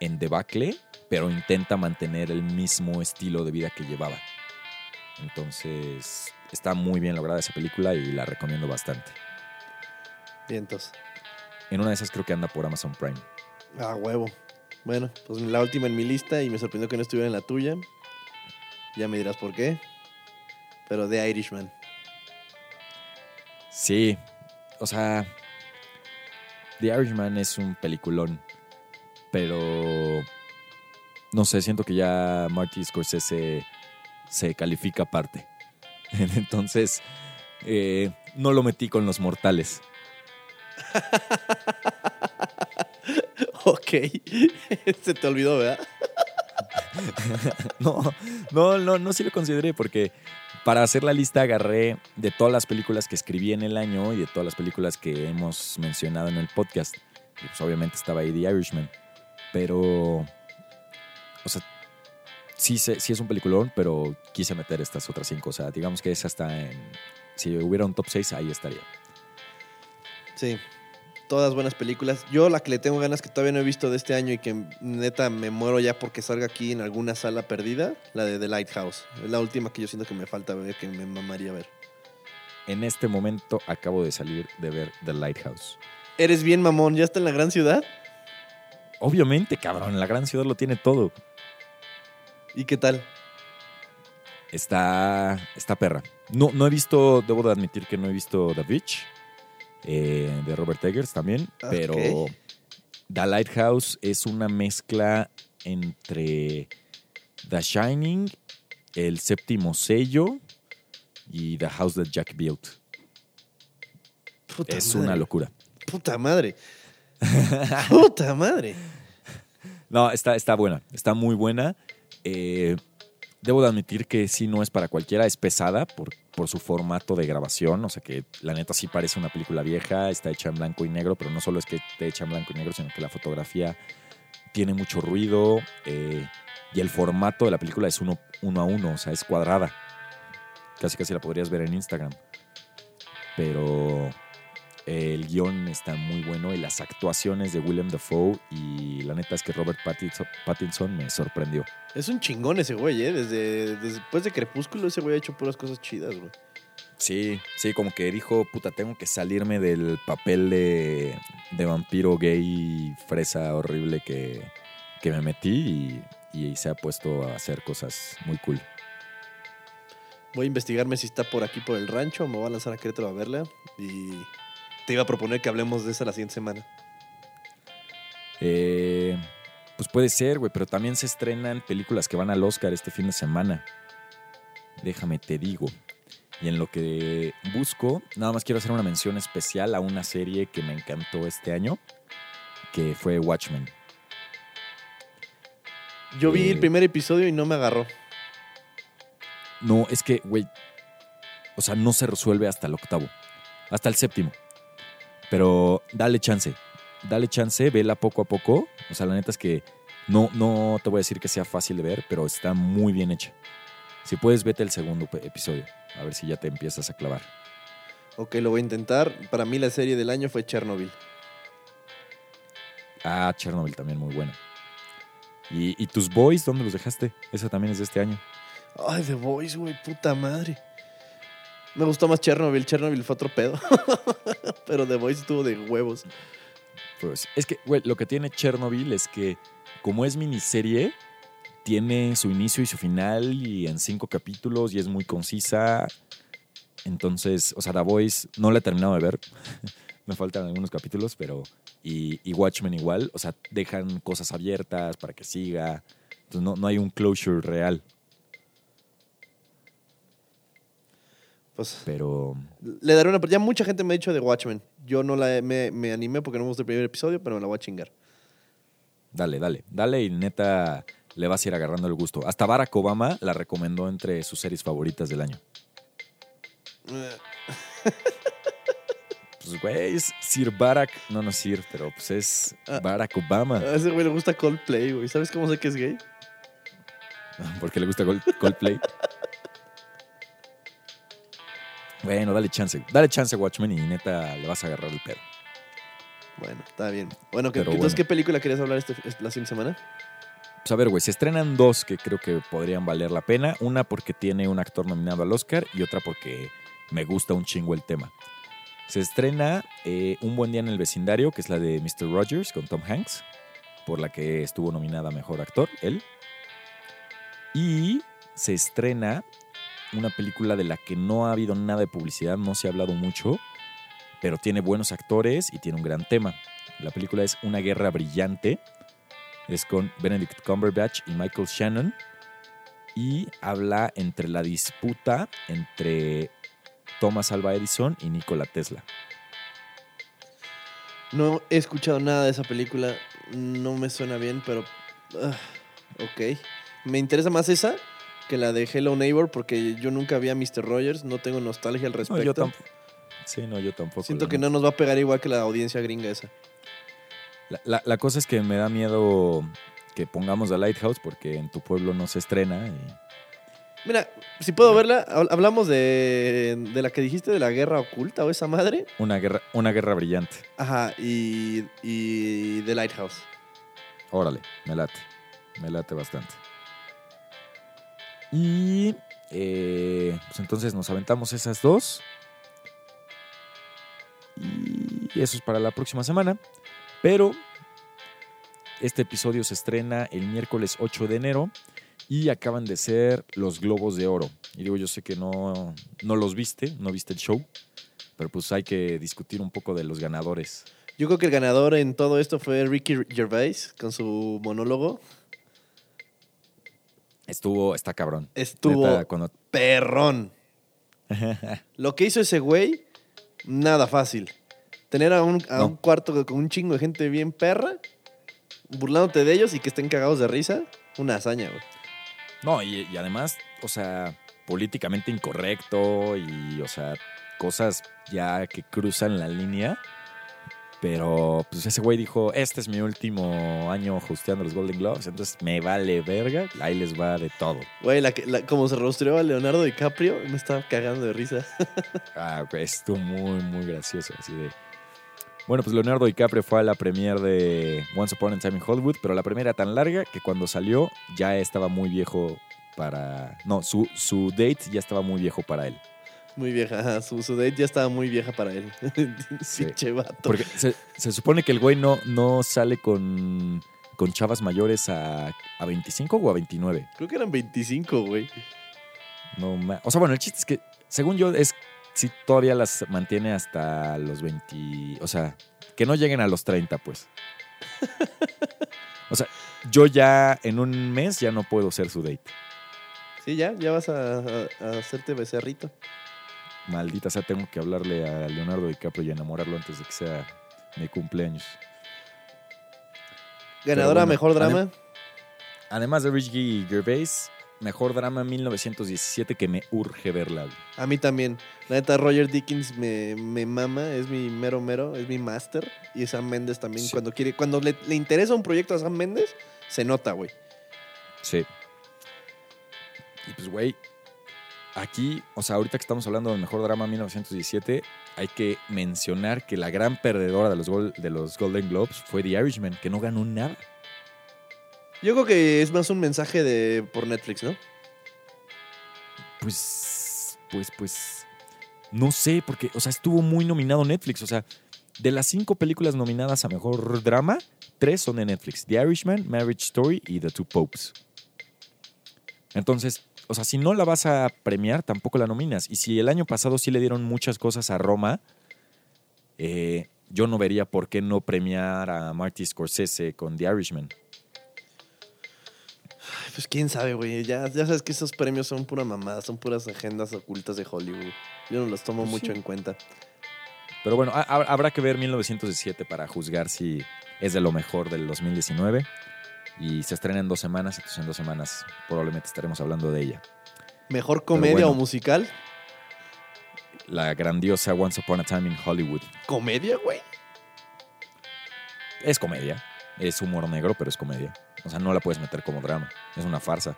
en debacle, pero intenta mantener el mismo estilo de vida que llevaba. Entonces está muy bien lograda esa película y la recomiendo bastante. Vientos. En una de esas creo que anda por Amazon Prime. Ah, huevo. Bueno, pues la última en mi lista y me sorprendió que no estuviera en la tuya. Ya me dirás por qué. Pero The Irishman. Sí, o sea, The Irishman es un peliculón, pero no sé, siento que ya Marty Scorsese se califica aparte. Entonces, eh, no lo metí con los mortales. Ok. Se te olvidó, ¿verdad? No, no, no, no sí lo consideré porque para hacer la lista agarré de todas las películas que escribí en el año y de todas las películas que hemos mencionado en el podcast. Y pues obviamente estaba ahí The Irishman. Pero, o sea, sí, sí es un peliculón, pero quise meter estas otras cinco. O sea, digamos que esa está en... Si hubiera un top 6, ahí estaría. Sí. Todas buenas películas. Yo la que le tengo ganas que todavía no he visto de este año y que neta me muero ya porque salga aquí en alguna sala perdida, la de The Lighthouse. Es la última que yo siento que me falta ver, que me mamaría ver. En este momento acabo de salir de ver The Lighthouse. Eres bien mamón, ¿ya está en la gran ciudad? Obviamente, cabrón, la gran ciudad lo tiene todo. ¿Y qué tal? Está, está perra. No, no he visto, debo de admitir que no he visto The Beach, eh, de Robert Eggers también, pero The Lighthouse es una mezcla entre The Shining, El Séptimo Sello y The House That Jack Built. Puta es madre. una locura. Puta madre. Puta madre. No, está, está buena, está muy buena. Eh, debo de admitir que sí no es para cualquiera, es pesada por, por su formato de grabación, o sea que la neta sí parece una película vieja, está hecha en blanco y negro, pero no solo es que esté hecha en blanco y negro, sino que la fotografía tiene mucho ruido eh, y el formato de la película es uno, uno a uno, o sea, es cuadrada. Casi casi la podrías ver en Instagram. Pero el guion está muy bueno y las actuaciones de Willem Dafoe y la neta es que Robert Pattinson, Pattinson me sorprendió. Es un chingón ese güey, ¿eh? Desde, desde después de Crepúsculo ese güey ha hecho puras cosas chidas, güey. Sí, sí, como que dijo, puta, tengo que salirme del papel de, de vampiro gay fresa horrible que, que me metí y, y se ha puesto a hacer cosas muy cool. Voy a investigarme si está por aquí por el rancho, me voy a lanzar a Querétaro a verla y te iba a proponer que hablemos de esa la siguiente semana. Eh, pues puede ser, güey, pero también se estrenan películas que van al Oscar este fin de semana. Déjame te digo. Y en lo que busco, nada más quiero hacer una mención especial a una serie que me encantó este año, que fue Watchmen. Yo vi Eh. el primer episodio y no me agarró. No, es que, güey, o sea, no se resuelve hasta el octavo, hasta el séptimo. Pero dale chance. dale chance, vela poco a poco. O sea, la neta es que no, no te voy a decir que sea fácil de ver, pero está muy bien hecha. Si puedes, vete el segundo episodio. A ver si ya te empiezas a clavar. Ok, lo voy a intentar. Para mí la serie del año fue Chernobyl. Ah, Chernobyl también muy buena. ¿Y, y tus boys dónde los dejaste? Esa también es de este año. Ay, The Voice, güey, puta madre. Me gustó más Chernobyl. Chernobyl fue otro pedo. Pero The Voice estuvo de huevos. Pues es que, güey, lo que tiene Chernobyl es que, como es miniserie, tiene su inicio y su final y en cinco capítulos y es muy concisa. Entonces, o sea, The Voice no la he terminado de ver. Me faltan algunos capítulos, pero. Y, y Watchmen igual. O sea, dejan cosas abiertas para que siga. Entonces, no, no hay un closure real. Pues Pero. le daré una. Ya mucha gente me ha dicho de Watchmen. Yo no la me, me animé porque no me gustó el primer episodio, pero me la voy a chingar. Dale, dale, dale y neta le vas a ir agarrando el gusto. Hasta Barack Obama la recomendó entre sus series favoritas del año. Pues, güey, es Sir Barack. No, no es Sir, pero pues es Ah. Barack Obama. A ese güey le gusta Coldplay, güey. ¿Sabes cómo sé que es gay? Porque le gusta Coldplay. Bueno, dale chance. Dale chance, Watchmen, y neta le vas a agarrar el pedo. Bueno, está bien. Bueno, ¿qué- Pero entonces, bueno. ¿qué película querías hablar este, la siguiente semana? Pues a ver, güey, se estrenan dos que creo que podrían valer la pena. Una porque tiene un actor nominado al Oscar y otra porque me gusta un chingo el tema. Se estrena eh, Un buen día en el vecindario, que es la de Mr. Rogers con Tom Hanks, por la que estuvo nominada a Mejor Actor, él. Y se estrena una película de la que no ha habido nada de publicidad, no se ha hablado mucho, pero tiene buenos actores y tiene un gran tema. La película es Una guerra brillante, es con Benedict Cumberbatch y Michael Shannon y habla entre la disputa entre Thomas Alva Edison y Nikola Tesla. No he escuchado nada de esa película. No me suena bien, pero. ah, ok. Me interesa más esa que la de Hello Neighbor porque yo nunca vi a Mr. Rogers. No tengo nostalgia al No, respecto. yo tampoco. Sí, no, yo tampoco. Siento que no nos va a pegar igual que la audiencia gringa esa. La, la- la cosa es que me da miedo que pongamos The Lighthouse porque en tu pueblo no se estrena. y- Mira, si puedo verla, hab- hablamos de, de la que dijiste de la guerra oculta o esa madre. una, guerra, una guerra brillante. Ajá, y, y The Lighthouse. Órale, me late. Me late bastante. Y eh, pues entonces nos aventamos esas dos. Y eso es para la próxima semana. Pero este episodio se estrena el miércoles 8 de enero y acaban de ser los Globos de Oro. Y digo, yo sé que no, no los viste, no viste el show, pero pues hay que discutir un poco de los ganadores. Yo creo que el ganador en todo esto fue Ricky Gervais con su monólogo. Estuvo, está cabrón. Estuvo Neta, cuando perrón. Lo que hizo ese güey, nada fácil. Tener a un, a No. un cuarto con un chingo de gente bien perra, burlándote de ellos y que estén cagados de risa, una hazaña, güey. No, y, y además, o sea, políticamente incorrecto y, o sea, cosas ya que cruzan la línea. Pero, pues ese güey dijo, este es mi último año hosteando los Golden Globes, entonces me vale verga, ahí les va de todo. Güey, la, que- la- como se rostreó a Leonardo DiCaprio, me estaba cagando de risa. Ah, güey, estuvo muy, muy gracioso, así de... Bueno, pues Leonardo DiCaprio fue a la premiere de Once Upon a Time in Hollywood, pero la premiere era tan larga que cuando salió ya estaba muy viejo para... No, su, su date ya estaba muy viejo para él. Muy vieja, su, su date ya estaba muy vieja para él. Sí. Vato. Porque se, se supone que el güey no, no sale con, con chavas mayores a, a 25 o a 29. Creo que eran 25, güey. No, ma- o sea, bueno, el chiste es que, según yo, es si todavía las mantiene hasta los 20. O sea, que no lleguen a los 30, pues. O sea, yo ya en un mes ya no puedo ser su date. Sí, ya, ya vas a, a- a hacerte becerrito. Maldita sea, tengo que hablarle a Leonardo DiCaprio y enamorarlo antes de que sea mi cumpleaños. Ganadora bueno, mejor adem- drama. Además de Ricky Gervais, mejor drama 1917 que me urge verla. A mí también. La neta, Roger Dickens me, me mama, es mi mero mero, es mi máster. Y Sam Méndez también, Sí. cuando quiere, cuando le, le interesa un proyecto a Sam Méndez, se nota, güey. Sí. Y pues, güey, aquí, o sea, ahorita que estamos hablando del mejor drama 1917, hay que mencionar que la gran perdedora de los, gol- de los Golden Globes fue The Irishman, que no ganó nada. Yo creo que es más un mensaje de por Netflix, ¿no? Pues, pues, pues, no sé, porque, o sea, estuvo muy nominado Netflix. O sea, de las cinco películas nominadas a mejor drama, tres son de Netflix: The Irishman, Marriage Story y The Two Popes. Entonces, o sea, si no la vas a premiar, tampoco la nominas. Y si el año pasado sí le dieron muchas cosas a Roma, eh, yo no vería por qué no premiar a Marty Scorsese con The Irishman. Ay, Pues quién sabe, güey. Ya, ya sabes que esos premios son pura mamada, son puras agendas ocultas de Hollywood. Yo no los tomo Pues mucho sí. en cuenta. Pero bueno, ha- ha- habrá que ver 1917 para juzgar si es de lo mejor del 2019. Y se estrena en dos semanas, entonces en dos semanas probablemente estaremos hablando de ella. ¿Mejor comedia bueno. o musical? La grandiosa Once Upon a Time in Hollywood. ¿Comedia, güey? Es comedia, es humor negro, pero es comedia. O sea, no la puedes meter como drama, es una farsa.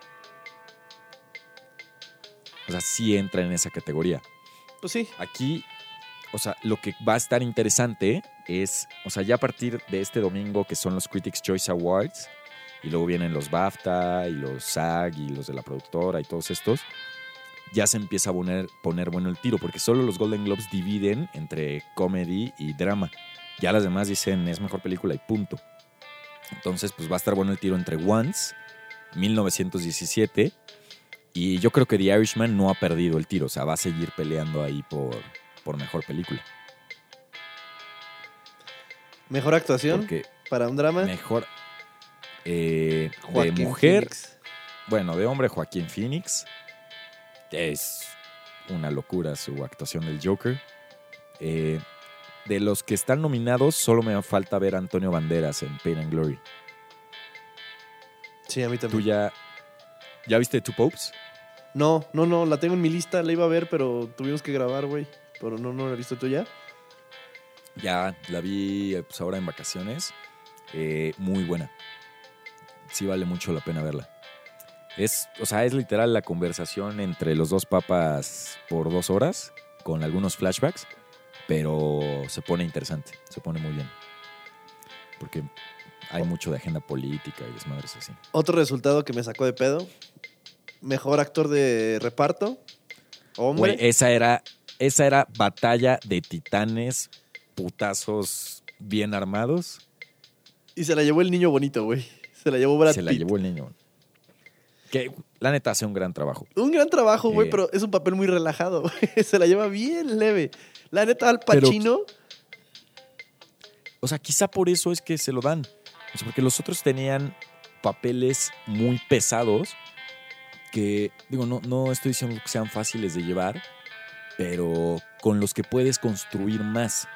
O sea, sí entra en esa categoría. Pues sí. Aquí, o sea, lo que va a estar interesante es, o sea, ya a partir de este domingo que son los Critics Choice Awards, y luego vienen los BAFTA y los SAG y los de la productora y todos estos, ya se empieza a poner, poner bueno el tiro, porque solo los Golden Globes dividen entre comedy y drama. Ya las demás dicen es mejor película y punto. Entonces, pues va a estar bueno el tiro entre Once, 1917, y yo creo que The Irishman no ha perdido el tiro, o sea, va a seguir peleando ahí por, por mejor película. ¿Mejor actuación Porque para un drama? mejor eh, de mujer, Phoenix. bueno, de hombre Joaquín Phoenix, es una locura su actuación del Joker. Eh, de los que están nominados, solo me falta ver a Antonio Banderas en Pain and Glory. Sí, a mí ¿Tú también. ya, ya viste Two Popes? No, no, no, la tengo en mi lista, la iba a ver, pero tuvimos que grabar, güey. Pero no, no la he visto tú ya. Ya la vi pues, ahora en vacaciones. Eh, muy buena. Sí vale mucho la pena verla. Es, o sea, es literal la conversación entre los dos papas por dos horas, con algunos flashbacks, pero se pone interesante, se pone muy bien. Porque hay mucho de agenda política y desmadres así. Otro resultado que me sacó de pedo. Mejor actor de reparto. Hombre. Güey, esa era, esa era batalla de titanes, putazos bien armados. Y se la llevó el niño bonito, güey. Se la llevó Brad se la Pitt. llevó el niño. Que la neta hace un gran trabajo. Un gran trabajo, güey, Eh. pero es un papel muy relajado. güey. Se la lleva bien leve. La neta, Al Pero- Pacino. O sea, quizá por eso es que se lo dan. O sea, porque los otros tenían papeles muy pesados que, digo, no, no estoy diciendo que sean fáciles de llevar, pero con los que puedes construir más.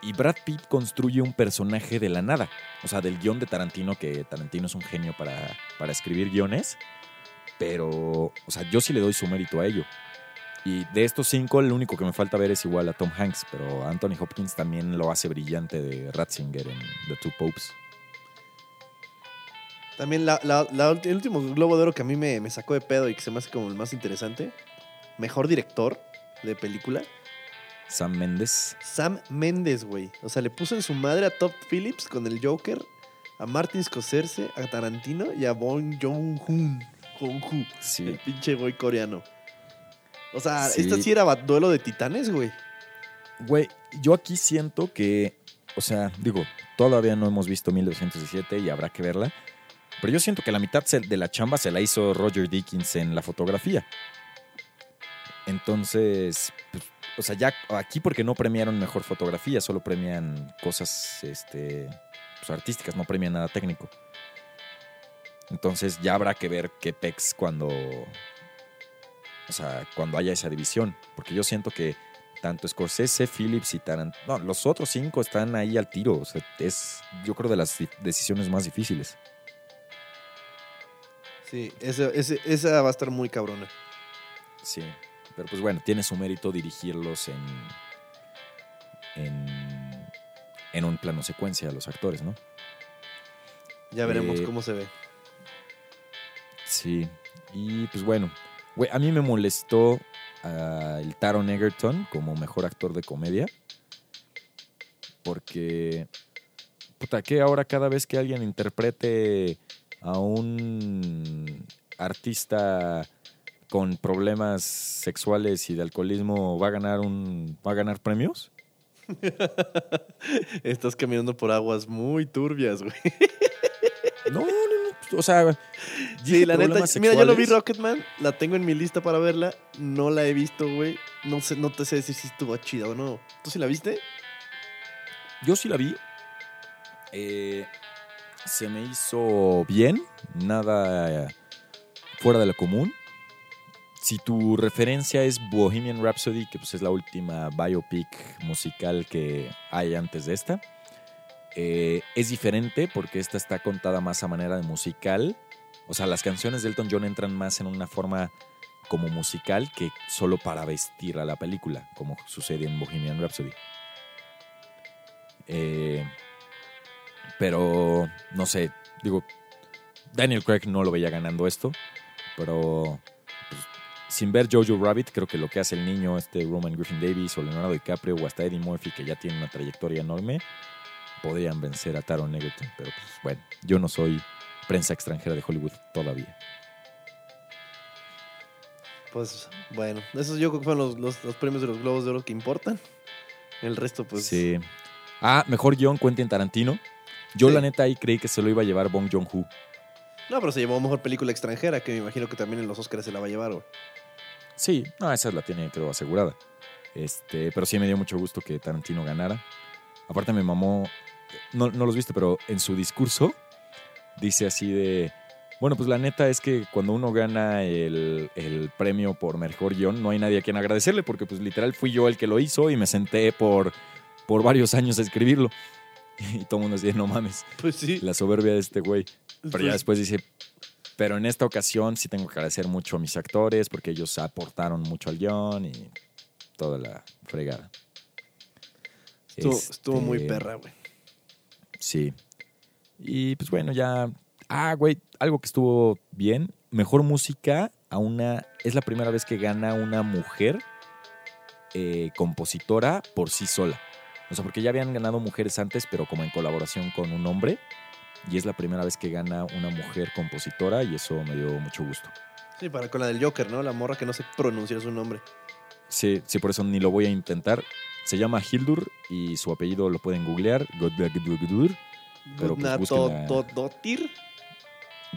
Y Brad Pitt construye un personaje de la nada. O sea, del guion de Tarantino, que Tarantino es un genio para, para escribir guiones. Pero, o sea, yo sí le doy su mérito a ello. Y de estos cinco, el único que me falta ver es igual a Tom Hanks, pero Anthony Hopkins también lo hace brillante de Ratzinger en The Two Popes. También la- el último Globo de Oro que a mí me, me sacó de pedo y que se me hace como el más interesante. Mejor director de película. Sam Mendes. Sam Méndez, güey. O sea, le puso en su madre a Top Phillips con el Joker, a Martin Scorsese, a Tarantino y a Bong Joon-ho. Joon-ho, Sí. el pinche güey coreano. O sea, Sí. esta sí era duelo de titanes, güey. Güey, yo aquí siento que, o sea, digo, todavía no hemos visto 1917 y habrá que verla, pero yo siento que la mitad de la chamba se la hizo Roger Dickens en la fotografía. Entonces, pues, o sea, ya aquí porque no premiaron mejor fotografía, solo premian cosas este, pues, artísticas, no premian nada técnico. Entonces ya habrá que ver qué pex cuando, o sea, cuando haya esa división, porque yo siento que tanto Scorsese, Phillips y Tarantino, no, los otros cinco están ahí al tiro, o sea, es yo creo de las decisiones más difíciles. Sí, ese, ese- esa va a estar muy cabrona. Sí. Pero pues bueno, tiene su mérito dirigirlos en. en. en un plano secuencia a los actores, ¿no? Ya veremos Eh, cómo se ve. Sí. Y pues bueno, a mí me molestó el Taron Egerton como mejor actor de comedia. Porque. Puta, que ahora cada vez que alguien interprete a un artista con problemas sexuales y de alcoholismo va a ganar un. va a ganar premios? Estás caminando por aguas muy turbias, güey. No, no, no. O sea, Sí, la neta. Mira, yo lo vi. Rocketman, la tengo en mi lista para verla. No la he visto, güey. No sé, no te sé decir si estuvo chida o no. ¿Tú sí la viste? Yo sí la vi. Eh, se me hizo bien, nada fuera de lo común. Si tu referencia es Bohemian Rhapsody, que pues es la última biopic musical que hay antes de esta, eh, es diferente porque esta está contada más a manera de musical. O sea, las canciones de Elton John entran más en una forma como musical que solo para vestir a la película, como sucede en Bohemian Rhapsody. Eh, pero no sé, digo, Daniel Craig no lo veía ganando esto, pero sin ver Jojo Rabbit, creo que lo que hace el niño, este Roman Griffin Davis o Leonardo DiCaprio o hasta Eddie Murphy, que ya tiene una trayectoria enorme, podrían vencer a Taron Egerton. Pero pues bueno, yo no soy prensa extranjera de Hollywood todavía. Pues bueno, esos yo creo que fueron los, los- los premios de los Globos de Oro que importan. El resto, pues. sí. Ah, mejor guion Quentin Tarantino. Yo Sí. la neta ahí creí que se lo iba a llevar Bong Joon-ho. No, pero se llevó mejor película extranjera, que me imagino que también en los Oscars se la va a llevar, güey. Sí, no, esa la tiene, creo, asegurada. Este, pero sí me dio mucho gusto que Tarantino ganara. Aparte me mamó, no, no los viste, pero en su discurso dice así de, bueno, pues la neta es que cuando uno gana el, el premio por mejor guion, no hay nadie a quien agradecerle, porque pues literal fui yo el que lo hizo y me senté por, por varios años a escribirlo. Y todo el mundo decía, no mames, Pues sí. la soberbia de este güey. Pero ya Pues, después dice, pero en esta ocasión sí tengo que agradecer mucho a mis actores porque ellos aportaron mucho al guion y toda la fregada. estuvo, Este, estuvo muy perra, güey. Sí. Y pues bueno, ya... Ah, güey, algo que estuvo bien. Mejor música a una... Es la primera vez que gana una mujer eh, compositora por sí sola. O sea, porque ya habían ganado mujeres antes, pero como en colaboración con un hombre. Y es la primera vez que gana una mujer compositora y eso me dio mucho gusto. Sí, para con la del Joker, ¿no? La morra que no sé pronunciar su nombre. Sí, sí, por eso ni lo voy a intentar. Se llama Hildur y su apellido lo pueden googlear. Godnagotur. Pero, pues.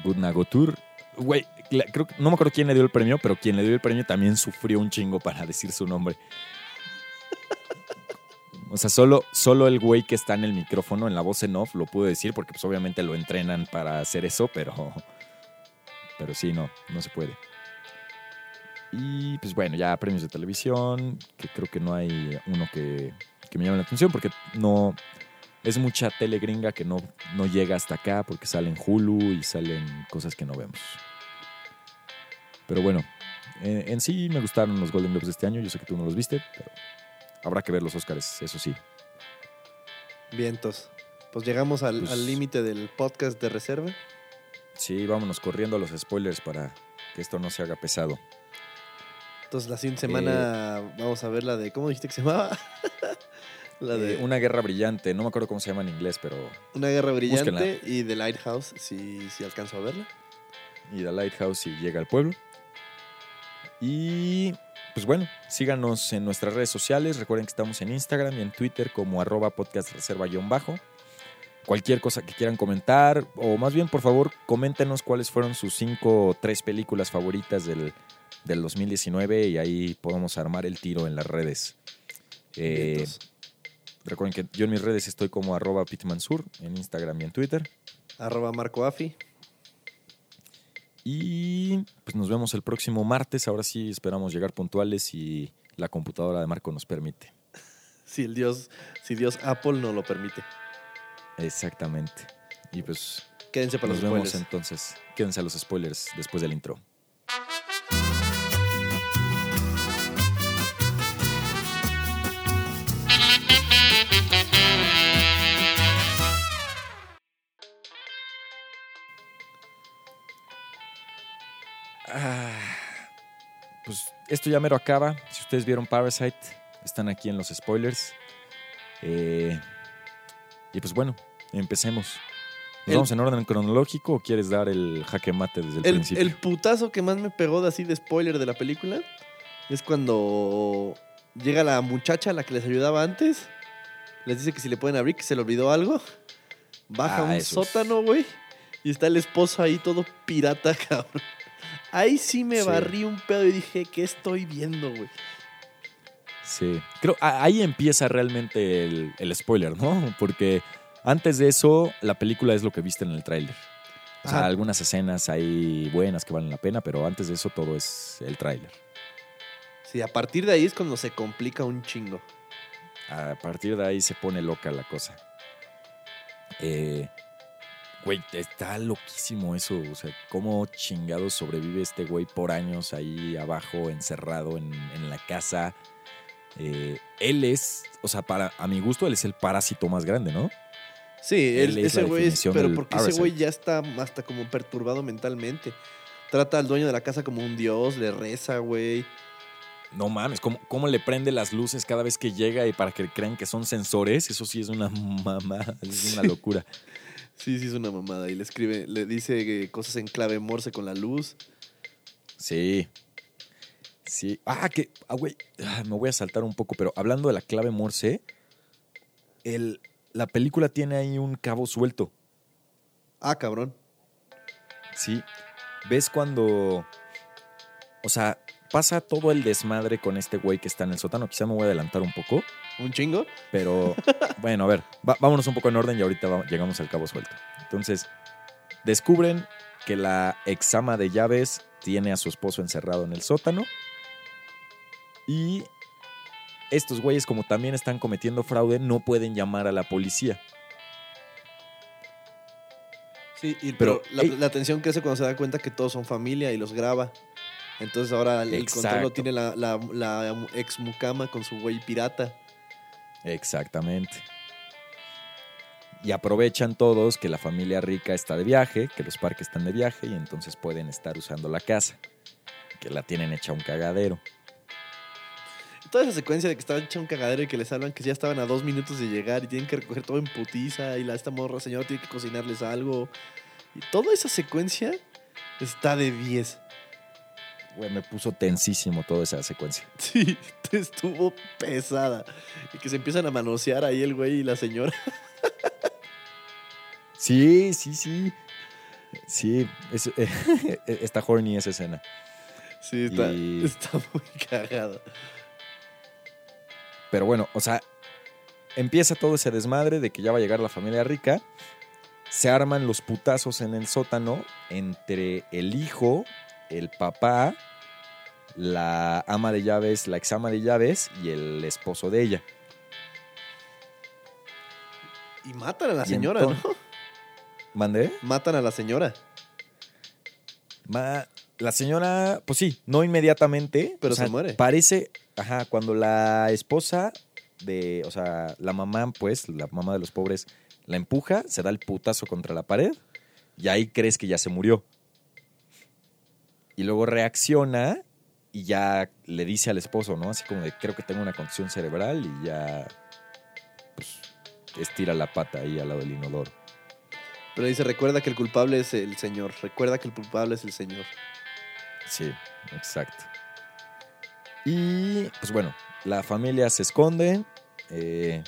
Gudnagotur. Güey, creo no me acuerdo quién le dio el premio, pero quien le dio el premio también sufrió un chingo para decir su nombre. O sea, solo, solo el güey que está en el micrófono, en la voz en off, lo pudo decir porque pues obviamente lo entrenan para hacer eso, pero, pero sí, no, no se puede. Y pues bueno, ya premios de televisión, que creo que no hay uno que, que me llame la atención porque no... Es mucha tele gringa que no, no llega hasta acá porque salen Hulu y salen cosas que no vemos. Pero bueno, en, en sí me gustaron los Golden Globes de este año. Yo sé que tú no los viste, pero habrá que ver los Oscars, eso sí. Vientos. Pues llegamos al Pues- al límite del podcast de reserva. Sí, vámonos corriendo a los spoilers para que esto no se haga pesado. Entonces la siguiente semana vamos a ver la de. ¿Cómo dijiste que se llamaba? la de Eh, una guerra brillante, no me acuerdo cómo se llama en inglés, pero. Una guerra brillante búsquenla. y The Lighthouse, si, si alcanzo a verla. Y The Lighthouse y llega al pueblo. Y pues bueno, síganos en nuestras redes sociales. Recuerden que estamos en Instagram y en Twitter como arroba podcast reserva-bajo. Cualquier cosa que quieran comentar, o más bien, por favor, coméntenos cuáles fueron sus cinco o tres películas favoritas del, del 2019 y ahí podemos armar el tiro en las redes. Eh, recuerden que yo en mis redes estoy como arroba pitmansur en Instagram y en Twitter. Arroba Marco Afi. Y pues nos vemos el próximo martes. Ahora sí esperamos llegar puntuales y la computadora de Marco nos permite. Si el Dios, si Dios Apple no lo permite. Exactamente. Y pues Quédense para Nos los vemos spoilers. entonces. Quédense a los spoilers después del intro. Esto ya mero acaba. Si ustedes vieron Parasite, están aquí en los spoilers. Eh, y pues bueno, empecemos. ¿Nos El- vamos en orden cronológico o quieres dar el jaque mate desde el, El, principio? el putazo que más me pegó de así de spoiler de la película es cuando llega la muchacha, la que les ayudaba antes, les dice que si le pueden abrir, que se le olvidó algo. Baja Ah, un sótano, güey. Y está el esposo ahí todo pirata, cabrón. Ahí sí me Sí. barrí un pedo y dije, ¿qué estoy viendo, güey? Sí, creo ahí empieza realmente el, el spoiler, ¿no? Porque antes de eso, la película es lo que viste en el tráiler. O sea, algunas escenas ahí buenas que valen la pena, pero antes de eso todo es el tráiler. Sí, a partir de ahí es cuando se complica un chingo. A partir de ahí se pone loca la cosa. Eh, güey, está loquísimo eso. O sea, cómo chingados sobrevive este güey por años ahí abajo, encerrado en, en la casa. Eh, él es, o sea, para, a mi gusto, él es el parásito más grande, ¿no? Sí, Él él- es ese güey es, pero porque ese güey ya está hasta como perturbado mentalmente. Trata al dueño de la casa como un dios, le reza, güey. No mames, ¿cómo, cómo le prende las luces cada vez que llega y para que crean que son sensores? Eso sí es una mamá, es una locura. Sí, sí, es una mamada. Y le escribe, le dice eh, cosas en clave morse con la luz. Sí. Sí. Ah, que. Ah, güey. ah, me voy a saltar un poco, pero hablando de la clave Morse, el, la película tiene ahí un cabo suelto. Ah, cabrón. Sí. ¿Ves cuando. O sea, pasa todo el desmadre con este güey que está en el sótano? Quizá me voy a adelantar un poco, ¿Un chingo? pero. bueno, a ver. va- vámonos un poco en orden y ahorita llegamos al cabo suelto. Entonces, descubren que la exama de llaves tiene a su esposo encerrado en el sótano. Y estos güeyes, como también están cometiendo fraude, no pueden llamar a la policía. Sí, y, Pero, pero, la, ey. la tensión crece cuando se da cuenta que todos son familia y los graba. Entonces ahora el, el control lo tiene la, la, la ex mucama con su güey pirata. Exactamente. Y aprovechan todos que la familia rica está de viaje, que los parques están de viaje y entonces pueden estar usando la casa, que la tienen hecha un cagadero. Toda esa secuencia de que estaba hecha un cagadero y que les hablan que ya estaban a dos minutos de llegar y tienen que recoger todo en putiza y la esta morra señora tiene que cocinarles algo. Y toda esa secuencia está de 10. Güey, me puso tensísimo toda esa secuencia. Sí, estuvo pesada. Y que se empiezan a manosear ahí el güey y la señora. Sí, sí, sí. Sí, es- está horny esa escena. Sí, está, Y- está muy cagada. Pero bueno, o sea, empieza todo ese desmadre de que ya va a llegar la familia rica. Se arman los putazos en el sótano entre el hijo, el papá, la ama de llaves, la ex ama de llaves y el esposo de ella. Y matan a la Y señora, ¿no? ¿Mandé? Matan a la señora. Ma- la señora, pues sí, no inmediatamente. Pero o sea, se muere. Parece, ajá, cuando la esposa de, o sea, la mamá, pues, la mamá de los pobres, la empuja, se da el putazo contra la pared y ahí crees que ya se murió. Y luego reacciona y ya le dice al esposo, ¿no? Así como de, creo que tengo una contusión cerebral y ya, pues, estira la pata ahí al lado del inodoro. Pero dice, recuerda que el culpable es el señor. Recuerda que el culpable es el señor. Sí, exacto. Y pues bueno, la familia se esconde, eh,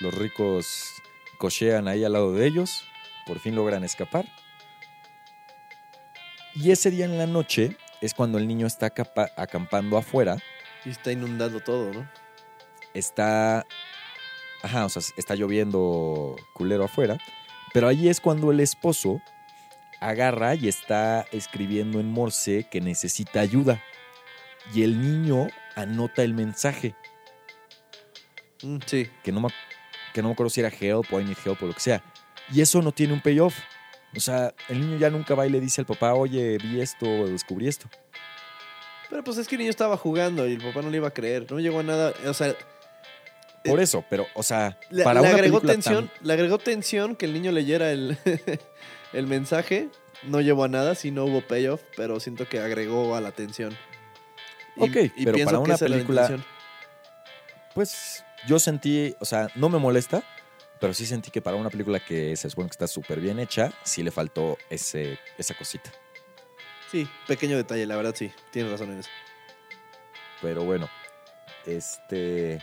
los ricos cochean ahí al lado de ellos, por fin logran escapar. Y ese día en la noche es cuando el niño está acampando afuera, Y está inundando todo, ¿no? está, ajá, o sea, está lloviendo culero afuera, pero ahí es cuando el esposo agarra y está escribiendo en Morse que necesita ayuda. Y el niño anota el mensaje, Mm, sí. que no, me, que no me acuerdo si era help o I need help o lo que sea. Y eso no tiene un payoff. O sea, el niño ya nunca va y le dice al papá, oye, vi esto o descubrí esto. Pero pues es que el niño estaba jugando y el papá no le iba a creer. No llegó a nada. O sea, Por eso, pero, o sea, le, para le una agregó tensión. tan- Le agregó tensión que el niño leyera el, el mensaje. No llevó a nada, sí no hubo payoff, pero siento que agregó a la tensión. Y- Ok, y pero para una película-. Pues yo sentí, o sea, no me molesta, pero sí sentí que para una película que se supone que está súper bien hecha, sí le faltó ese, esa cosita. Sí, pequeño detalle, la verdad sí. Tienes razón en eso. Pero bueno, este.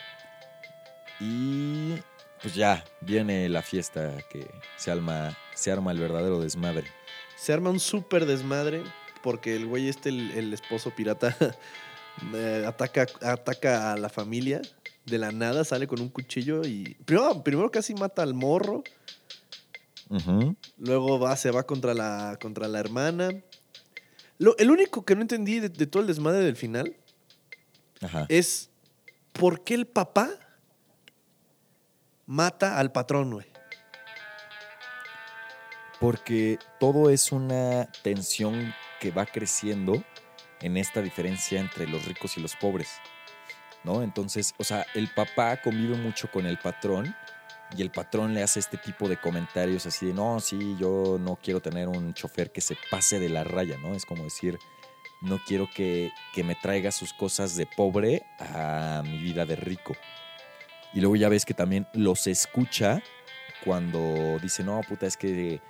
Y pues ya, viene la fiesta que se arma, se arma el verdadero desmadre. Se arma un súper desmadre porque el güey este, el, el esposo pirata, eh, ataca, ataca a la familia. De la nada sale con un cuchillo y... Primero, primero casi mata al morro. Luego va, se va contra la, contra la hermana. Lo, el único que no entendí de, de todo el desmadre del final Ajá. es por qué el papá mata al patrón, güey. Porque todo es una tensión que va creciendo en esta diferencia entre los ricos y los pobres. ¿No? Entonces, o sea, el papá convive mucho con el patrón y el patrón le hace este tipo de comentarios así de, no, sí, yo no quiero tener un chofer que se pase de la raya, ¿no? Es como decir, no quiero que, que me traiga sus cosas de pobre a mi vida de rico. Y luego ya ves que también los escucha cuando dice, no, puta, es que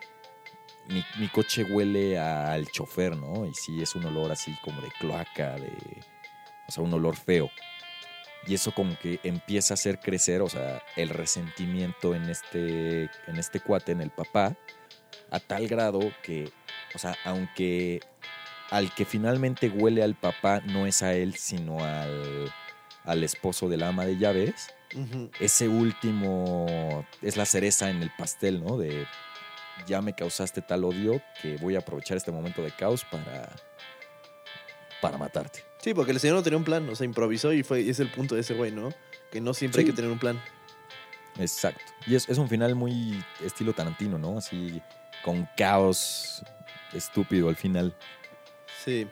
mi, coche huele al chofer, ¿no? Y sí, es un olor así como de cloaca, de. O sea, un olor feo. Y eso como que empieza a hacer crecer, o sea, el resentimiento en este, en este cuate, en el papá, a tal grado que, o sea, aunque al que finalmente huele al papá no es a él, sino al, al esposo del ama de llaves, ese último es la cereza en el pastel, ¿no? De ya me causaste tal odio que voy a aprovechar este momento de caos para, para matarte. Sí, porque el señor no tenía un plan, o sea, improvisó y fue, y es el punto de ese güey, ¿no? Que no siempre hay que tener un plan. Exacto. Y es, es un final muy estilo Tarantino, ¿no? Así con caos estúpido al final. Sí.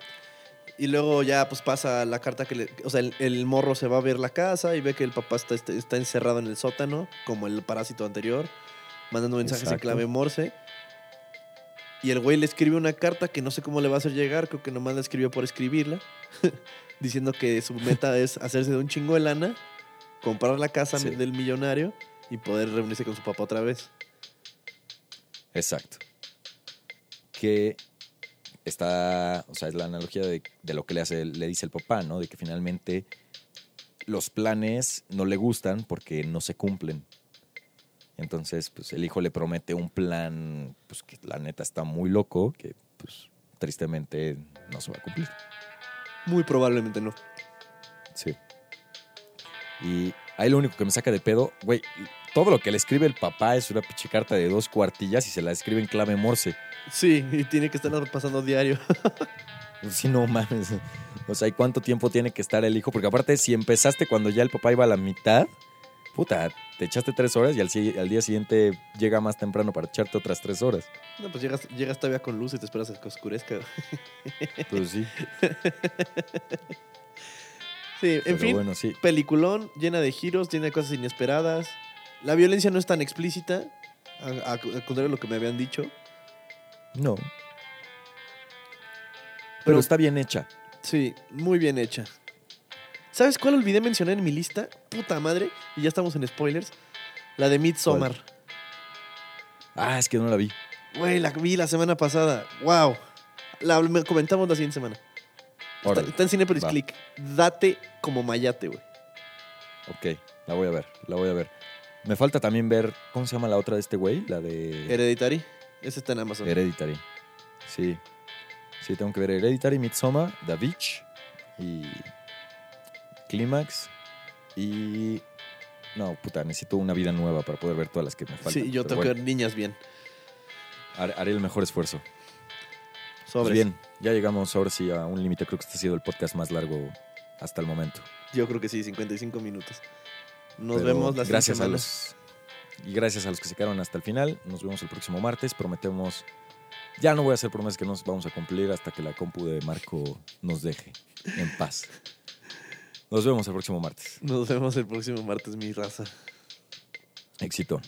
Y luego ya pues pasa la carta que le... O sea, el, el morro se va a ver la casa y ve que el papá está, está, encerrado en el sótano, como el parásito anterior, mandando mensajes en Exacto. clave morse. Y el güey le escribe una carta que no sé cómo le va a hacer llegar, creo que nomás la escribió por escribirla, diciendo que su meta es hacerse de un chingo de lana, comprar la casa Sí. del millonario y poder reunirse con su papá otra vez. Exacto. Que está, o sea, es la analogía de, de lo que le, hace, le dice el papá, ¿no? De que finalmente los planes no le gustan porque no se cumplen. Entonces, pues el hijo le promete un plan, pues que la neta está muy loco, que pues tristemente no se va a cumplir. Muy probablemente no. Sí. Y ahí lo único que me saca de pedo, güey, todo lo que le escribe el papá es una pinche carta de dos cuartillas y se la escribe en clave morse. Sí, y tiene que estar pasando diario. Sí, no mames. O sea, ¿y cuánto tiempo tiene que estar el hijo? Porque aparte, si empezaste cuando ya el papá iba a la mitad, puta, te echaste tres horas y al, día siguiente llega más temprano para echarte otras tres horas. No, pues llegas, llegas todavía con luz y te esperas a que oscurezca. Pues sí. Sí, en fin, bueno, sí. peliculón, llena de giros, llena de cosas inesperadas. La violencia no es tan explícita, al contrario de lo que me habían dicho. No. Pero, Pero- está bien hecha. Sí, muy bien hecha. ¿Sabes cuál olvidé mencionar en mi lista? Puta madre, y ya estamos en spoilers. La de Midsommar. Ah, es que no la vi. Güey, la vi la semana pasada. Wow. La me- comentamos la siguiente semana. Está, en Cinepolis Va. Click. Date como mayate, güey. Ok, la voy a ver, la voy a ver. Me falta también ver, ¿cómo se llama la otra de este güey? La de Hereditary. Ese está en Amazon. Hereditary. Sí. Sí, tengo que ver Hereditary, Midsommar, The Beach y Clímax y... No, puta, necesito una vida nueva para poder ver todas las que me faltan. sí, yo tengo que ver niñas bien. har- haré el mejor esfuerzo. Pues Sobre. bien, ya llegamos ahora sí a un límite. Creo que este ha sido el podcast más largo hasta el momento. Yo creo que sí, 55 minutos. Nos Pero vemos la gracias a los Y gracias a los que se quedaron hasta el final. Nos vemos el próximo martes. Prometemos Ya no voy a hacer promesas que nos vamos a cumplir hasta que la compu de Marco nos deje en paz. Nos vemos el próximo martes. Nos vemos el próximo martes, mi raza. Éxito.